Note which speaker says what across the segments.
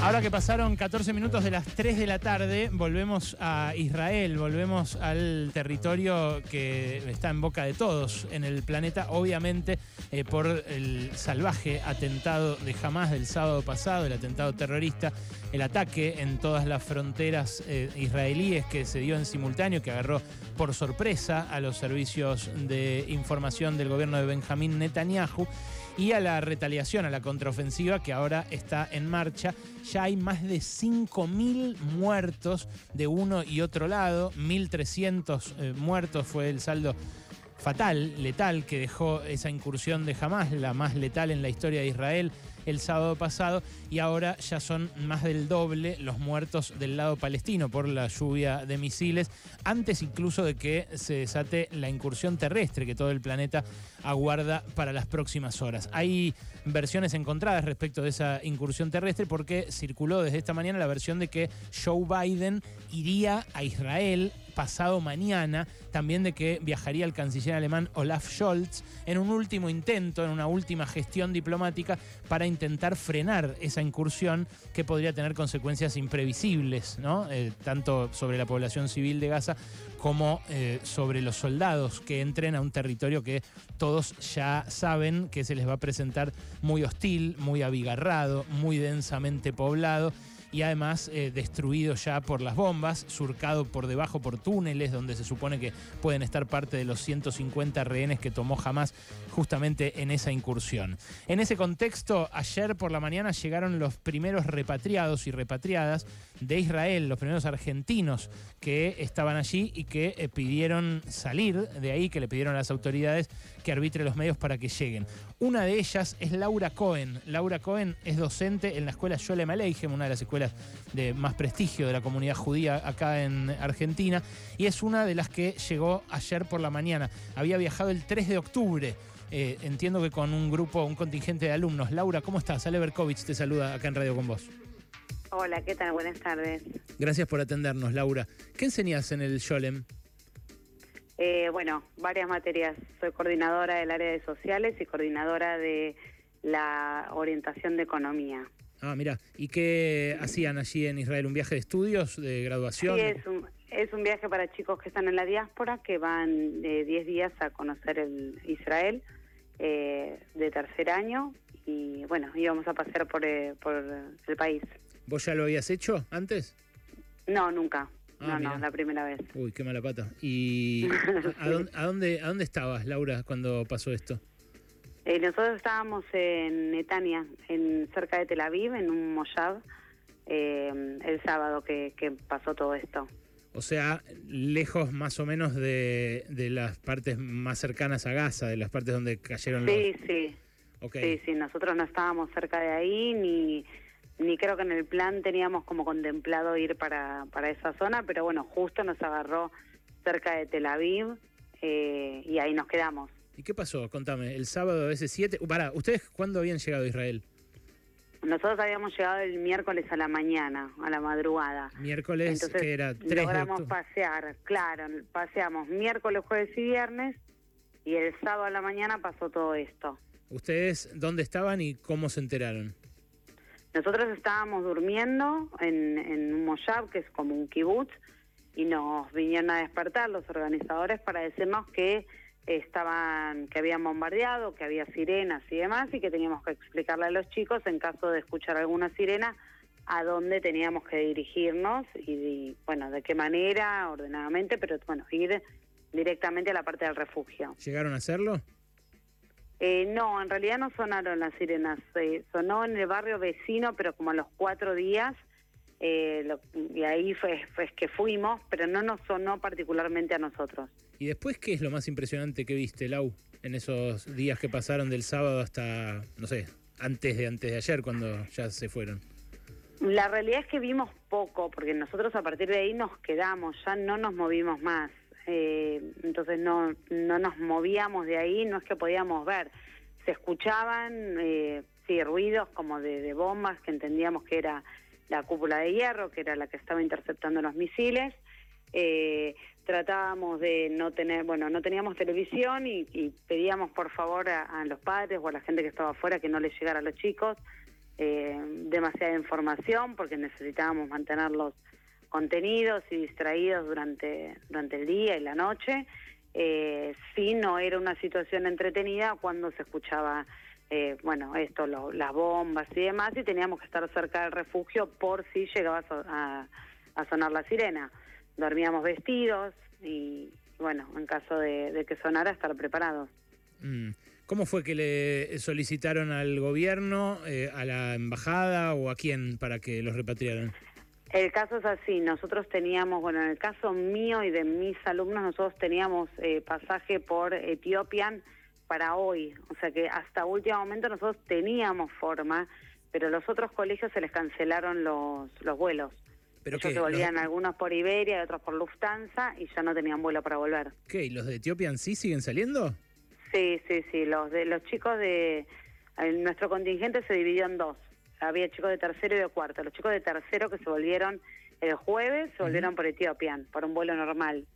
Speaker 1: Ahora que pasaron 14 minutos de las 3 de la tarde, volvemos a Israel, volvemos al territorio que está en boca de todos en el planeta, obviamente eh, por el salvaje atentado de Hamas del sábado pasado, el atentado terrorista, el ataque en todas las fronteras eh, israelíes que se dio en simultáneo, que agarró por sorpresa a los servicios de información del gobierno de Benjamín Netanyahu y a la retaliación, a la contraofensiva que ahora está en marcha. Ya hay más de 5.000 muertos de uno y otro lado, 1.300 eh, muertos fue el saldo fatal, letal, que dejó esa incursión de Hamas, la más letal en la historia de Israel el sábado pasado, y ahora ya son más del doble los muertos del lado palestino por la lluvia de misiles, antes incluso de que se desate la incursión terrestre que todo el planeta aguarda para las próximas horas. Hay versiones encontradas respecto de esa incursión terrestre porque circuló desde esta mañana la versión de que Joe Biden iría a Israel pasado mañana, también de que viajaría el canciller alemán Olaf Scholz en un último intento, en una última gestión diplomática para intentar frenar esa incursión que podría tener consecuencias imprevisibles, ¿no? Eh, tanto sobre la población civil de Gaza como eh, sobre los soldados que entren a un territorio que todos ya saben que se les va a presentar muy hostil, muy abigarrado, muy densamente poblado y además eh, destruido ya por las bombas, surcado por debajo por túneles donde se supone que pueden estar parte de los 150 rehenes que tomó jamás justamente en esa incursión. En ese contexto, ayer por la mañana llegaron los primeros repatriados y repatriadas de Israel, los primeros argentinos que estaban allí y que eh, pidieron salir de ahí, que le pidieron a las autoridades que arbitre los medios para que lleguen. Una de ellas es Laura Cohen. Laura Cohen es docente en la escuela Sholem Aleichem, una de las escuelas de más prestigio de la comunidad judía acá en Argentina, y es una de las que llegó ayer por la mañana. Había viajado el 3 de octubre. Eh, entiendo que con un grupo, un contingente de alumnos. Laura, ¿cómo estás? Ale Berkovich te saluda acá en Radio con vos.
Speaker 2: Hola, ¿qué tal? Buenas tardes.
Speaker 1: Gracias por atendernos, Laura. ¿Qué enseñas en el Sholem?
Speaker 2: Eh, bueno, varias materias. Soy coordinadora del área de sociales y coordinadora de la orientación de economía.
Speaker 1: Ah, mira, ¿y qué hacían allí en Israel? ¿Un viaje de estudios, de graduación?
Speaker 2: Sí, es un, es un viaje para chicos que están en la diáspora, que van de 10 días a conocer el Israel eh, de tercer año y bueno, íbamos a pasear por, eh, por el país.
Speaker 1: ¿Vos ya lo habías hecho antes?
Speaker 2: No, nunca. Ah, no, no, la primera vez.
Speaker 1: Uy, qué mala pata. ¿Y a, dónde, a, dónde, a dónde estabas, Laura, cuando pasó esto?
Speaker 2: Eh, nosotros estábamos en Netania, en, cerca de Tel Aviv, en un moshab, eh, el sábado que, pasó todo esto.
Speaker 1: O sea, lejos más o menos de, las partes más cercanas a Gaza, de las partes donde cayeron
Speaker 2: los... Sí, sí. Sí, sí, nosotros no estábamos cerca de ahí, ni, ni creo que en el plan teníamos como contemplado ir para, para esa zona, pero bueno, justo nos agarró cerca de Tel Aviv eh, y ahí nos quedamos.
Speaker 1: ¿Y qué pasó? Contame, el sábado ese 7. Uh, pará, ¿ustedes cuándo habían llegado a Israel?
Speaker 2: Nosotros habíamos llegado el miércoles a la mañana, a la madrugada.
Speaker 1: Miércoles, que era 3
Speaker 2: logramos pasear, claro, paseamos miércoles, jueves y viernes, y el sábado a la mañana pasó todo esto.
Speaker 1: ¿Ustedes dónde estaban y cómo se enteraron?
Speaker 2: Nosotros estábamos durmiendo en, en un moshab, que es como un kibutz, y nos vinieron a despertar los organizadores para decirnos que estaban que habían bombardeado, que había sirenas y demás y que teníamos que explicarle a los chicos en caso de escuchar alguna sirena a dónde teníamos que dirigirnos y, bueno, de qué manera, ordenadamente, pero bueno, ir directamente a la parte del refugio.
Speaker 1: ¿Llegaron a hacerlo?
Speaker 2: Eh, no, en realidad no sonaron las sirenas, eh, sonó en el barrio vecino, pero como a los cuatro días, eh, y ahí fue, fue que fuimos, pero no nos sonó particularmente a nosotros.
Speaker 1: ¿Y después qué es lo más impresionante que viste, Lau, en esos días que pasaron del sábado hasta, no sé, antes de antes de ayer, cuando ya se fueron?
Speaker 2: La realidad es que vimos poco, porque nosotros a partir de ahí nos quedamos, ya no nos movimos más. Eh, entonces no, no nos movíamos de ahí, no es que podíamos ver. Se escuchaban, eh, sí, ruidos como de, bombas que entendíamos que era la cúpula de hierro, que era la que estaba interceptando los misiles. Eh, tratábamos de no tener, bueno, no teníamos televisión y, pedíamos por favor a, los padres o a la gente que estaba afuera que no les llegara a los chicos. eh, demasiada información porque necesitábamos mantenerlos contenidos y distraídos durante, durante el día y la noche. Eh, sí, no era una situación entretenida cuando se escuchaba, eh, bueno, esto, las bombas y demás, y teníamos que estar cerca del refugio por si llegaba a, sonar la sirena. Dormíamos vestidos y, bueno, en caso de, que sonara, estar preparados.
Speaker 1: Mm. ¿Cómo fue que le solicitaron al gobierno, eh, a la embajada o a quién para que los repatriaran?
Speaker 2: El caso es así, nosotros teníamos, bueno, en el caso mío y de mis alumnos, nosotros teníamos eh, pasaje por Etiopía para hoy, o sea que hasta último momento nosotros teníamos forma, pero los otros colegios se les cancelaron los, los vuelos. ¿Pero Ellos se volvían algunos por Iberia y otros por Lufthansa y ya no tenían vuelo para volver.
Speaker 1: ¿Qué? ¿Y los de Etiopía sí siguen saliendo?
Speaker 2: Sí, sí, sí, los de los chicos de nuestro contingente se dividió en dos había chicos de tercero y de cuarto. Los chicos de tercero que se volvieron el jueves se volvieron por Etiopía, por un vuelo normal.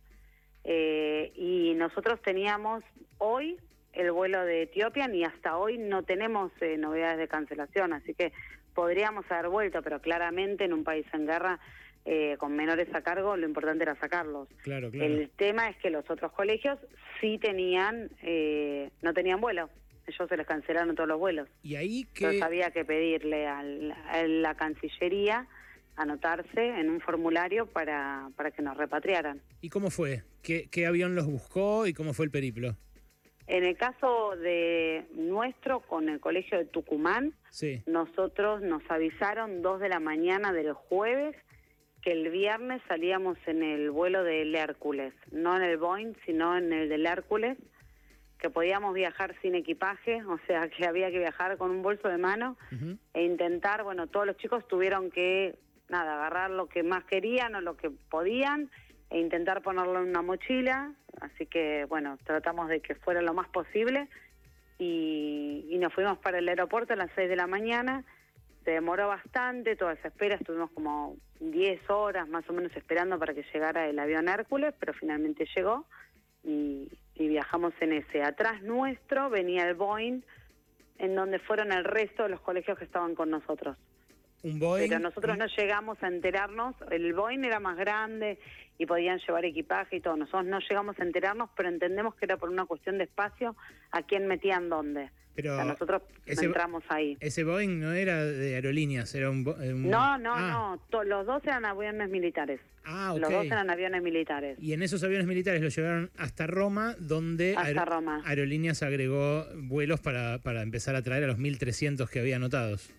Speaker 2: Eh, y nosotros teníamos hoy el vuelo de Etiopía y hasta hoy no tenemos eh, novedades de cancelación, así que podríamos haber vuelto, pero claramente en un país en guerra eh, con menores a cargo lo importante era sacarlos.
Speaker 1: Claro, claro.
Speaker 2: El tema es que los otros colegios sí tenían, no tenían vuelo ellos se les cancelaron todos los vuelos.
Speaker 1: Y ahí
Speaker 2: que... Entonces había que pedirle a la Cancillería anotarse en un formulario para, para que nos repatriaran.
Speaker 1: ¿Y cómo fue? ¿Qué, ¿Qué avión los buscó y cómo fue el periplo?
Speaker 2: En el caso de nuestro, con el colegio de Tucumán,
Speaker 1: sí.
Speaker 2: nosotros nos avisaron dos de la mañana del jueves que el viernes salíamos en el vuelo del Hércules, no en el Boeing, sino en el del Hércules, que podíamos viajar sin equipaje, o sea que había que viajar con un bolso de mano e intentar, bueno, todos los chicos tuvieron que, nada, agarrar lo que más querían o lo que podían e intentar ponerlo en una mochila, así que, bueno, tratamos de que fuera lo más posible y, y nos fuimos para el aeropuerto a las 6 de la mañana, se demoró bastante, toda esa espera, estuvimos como 10 horas más o menos esperando para que llegara el avión Hércules, pero finalmente llegó y, viajamos en ese. Atrás nuestro venía el Boeing, en donde fueron el resto de los colegios que estaban con nosotros.
Speaker 1: Un Boeing.
Speaker 2: Pero nosotros no llegamos a enterarnos, el Boeing era más grande y podían llevar equipaje y todo. Nosotros no llegamos a enterarnos, pero entendemos que era por una cuestión de espacio a quién metían dónde. Pero nosotros entramos ahí.
Speaker 1: Ese Boeing no era de aerolíneas, era un...
Speaker 2: No, no, ah. no, los dos eran aviones militares.
Speaker 1: Ah,
Speaker 2: Los dos eran aviones militares.
Speaker 1: Y en esos aviones militares los llevaron hasta Roma, donde
Speaker 2: hasta Roma.
Speaker 1: Aerolíneas agregó vuelos para, para empezar a traer a los 1.300 que había anotados.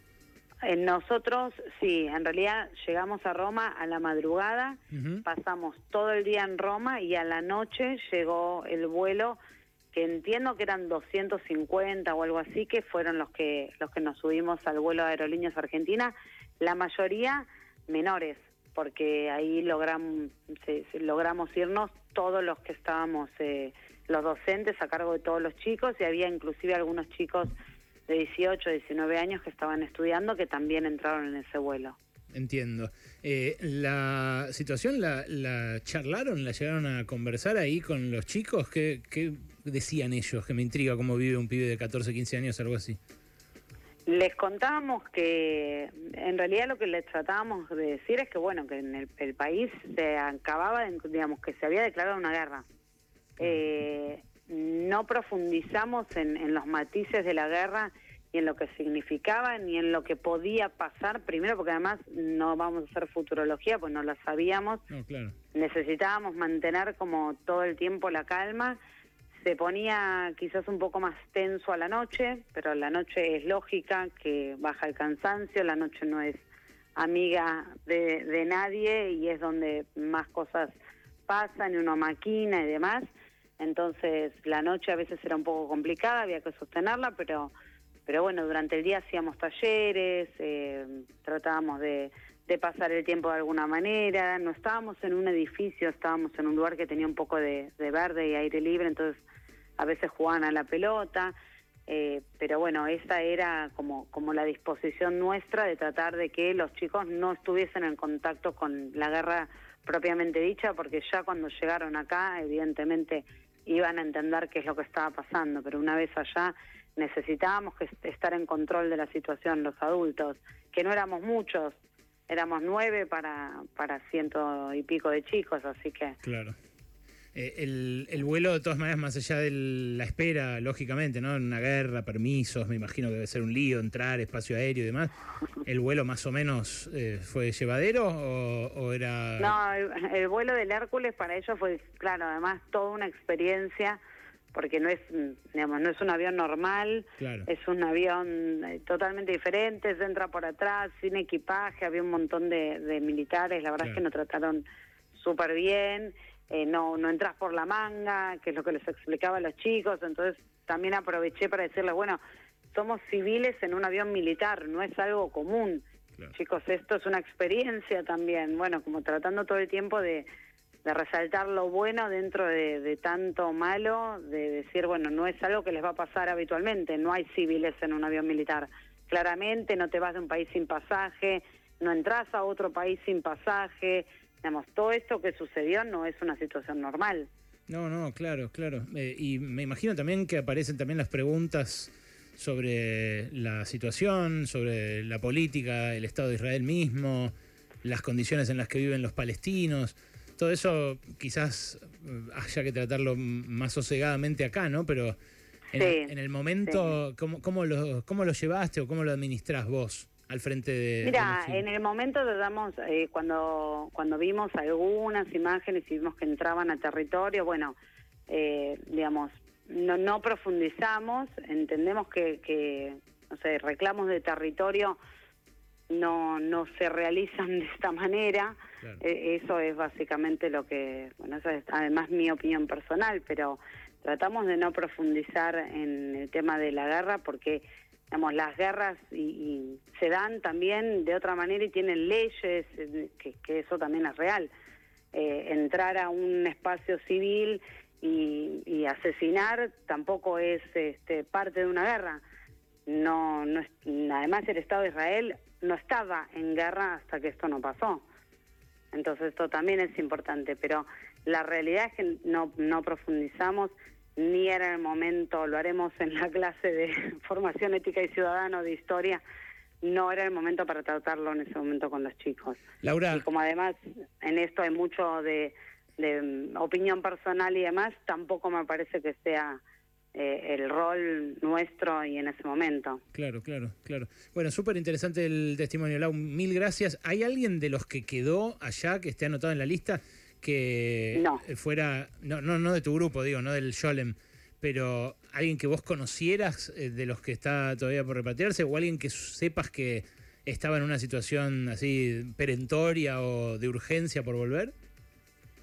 Speaker 2: nosotros, sí, en realidad llegamos a Roma a la madrugada, pasamos todo el día en Roma y a la noche llegó el vuelo que entiendo que eran 250 o algo así, que fueron los que los que nos subimos al vuelo de Aerolíneas Argentina, la mayoría menores, porque ahí logramos, logramos irnos todos los que estábamos, eh, los docentes a cargo de todos los chicos, y había inclusive algunos chicos de 18, 19 años que estaban estudiando que también entraron en ese vuelo.
Speaker 1: Entiendo. Eh, ¿La situación la, charlaron, la llegaron a conversar ahí con los chicos? ¿Qué, ¿Qué, decían ellos? Que me intriga cómo vive un pibe de 14, 15 años, algo así.
Speaker 2: Les contábamos que en realidad lo que les tratábamos de decir es que bueno, que en el, país se acababa, digamos, que se había declarado una guerra. Eh, no profundizamos en, en los matices de la guerra ni en lo que significaba, ni en lo que podía pasar, primero porque además no vamos a hacer futurología, pues no la sabíamos, necesitábamos mantener como todo el tiempo la calma, se ponía quizás un poco más tenso a la noche, pero la noche es lógica que baja el cansancio, la noche no es amiga de, de nadie y es donde más cosas pasan y uno maquina y demás. Entonces la noche a veces era un poco complicada, había que sostenerla, pero pero bueno, durante el día hacíamos talleres, eh, tratábamos de, pasar el tiempo de alguna manera, no estábamos en un edificio, estábamos en un lugar que tenía un poco de, verde y aire libre, entonces a veces jugaban a la pelota, eh, pero bueno, esa era como, como la disposición nuestra de tratar de que los chicos no estuviesen en contacto con la guerra propiamente dicha, porque ya cuando llegaron acá, evidentemente iban a entender qué es lo que estaba pasando, pero una vez allá necesitábamos que estar en control de la situación los adultos, que no éramos muchos, éramos nueve para, para ciento y pico de chicos, así que...
Speaker 1: Claro. Eh, el, el, vuelo, de todas maneras, más allá de la espera, lógicamente, ¿no? Una guerra, permisos, me imagino que debe ser un lío entrar, espacio aéreo y demás. ¿El vuelo más o menos eh, fue llevadero o, era...?
Speaker 2: No, el, vuelo del Hércules para ellos fue, claro, además toda una experiencia porque no es, digamos, no es un avión normal, es un avión eh, totalmente diferente, se entra por atrás, sin equipaje, había un montón de, militares, la verdad es que nos trataron súper bien, eh, no, no entras por la manga, que es lo que les explicaba a los chicos, entonces también aproveché para decirles, bueno, somos civiles en un avión militar, no es algo común. Chicos, esto es una experiencia también, bueno, como tratando todo el tiempo de de resaltar lo bueno dentro de, tanto malo, de decir, bueno, no es algo que les va a pasar habitualmente, no hay civiles en un avión militar. Claramente no te vas de un país sin pasaje, no entras a otro país sin pasaje, digamos, todo esto que sucedió no es una situación normal.
Speaker 1: No, no, claro, claro. Eh, y me imagino también que aparecen también las preguntas sobre la situación, sobre la política, el Estado de Israel mismo, las condiciones en las que viven los palestinos todo eso quizás eh, haya que tratarlo más sosegadamente acá, ¿no? Pero en, el momento, ¿cómo, cómo, lo, ¿cómo lo llevaste o cómo lo administrás vos? al frente de...
Speaker 2: Mira, en el momento tratamos, eh, cuando, cuando vimos algunas imágenes y vimos que entraban a territorio, bueno, eh, digamos, no, no profundizamos, entendemos que, que, no sé, reclamos de territorio no, no se realizan de esta manera. E, eso es básicamente lo que, bueno, eso es además mi opinión personal, pero tratamos de no profundizar en el tema de la guerra porque, digamos, las guerras y, se dan también de otra manera y tienen leyes, eh, que, que eso también es real. Eh, entrar a un espacio civil y, y asesinar tampoco es este, parte de una guerra. No, no es, además el Estado de Israel no estaba en guerra hasta que esto no pasó. Entonces esto también es importante, pero la realidad es que no, no profundizamos ni era el momento, lo haremos en la clase de formación ética y ciudadano de historia, no era el momento para tratarlo en ese momento con los chicos.
Speaker 1: Laura.
Speaker 2: Y como además en esto hay mucho de, de mm, opinión personal y demás, tampoco me parece que sea eh, el rol nuestro y en ese momento.
Speaker 1: Claro, claro, claro. Bueno, súper interesante el testimonio, Lau. Mil gracias. ¿Hay alguien de los que quedó allá, que esté anotado en la lista, que fuera, no, no, no de tu grupo, digo, no del Sholem, pero alguien que vos conocieras eh, de los que está todavía por repatriarse o alguien que sepas que estaba en una situación así perentoria o de urgencia por volver?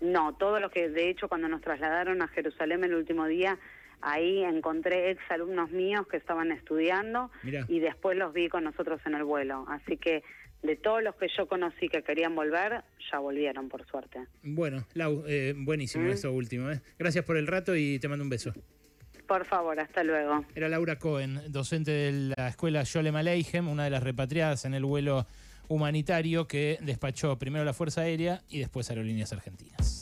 Speaker 2: No, todo lo que de hecho cuando nos trasladaron a Jerusalén el último día Ahí encontré ex alumnos míos que estaban estudiando y después los vi con nosotros en el vuelo. Así que de todos los que yo conocí que querían volver, ya volvieron, por suerte.
Speaker 1: Bueno, Lau, eh, buenísimo ¿Mm? eso último. ¿eh? Gracias por el rato y te mando un beso.
Speaker 2: Por favor, hasta luego.
Speaker 1: Era Laura Cohen, docente de la escuela Yolem Aleichem, una de las repatriadas en el vuelo humanitario que despachó primero la Fuerza Aérea y después Aerolíneas Argentinas.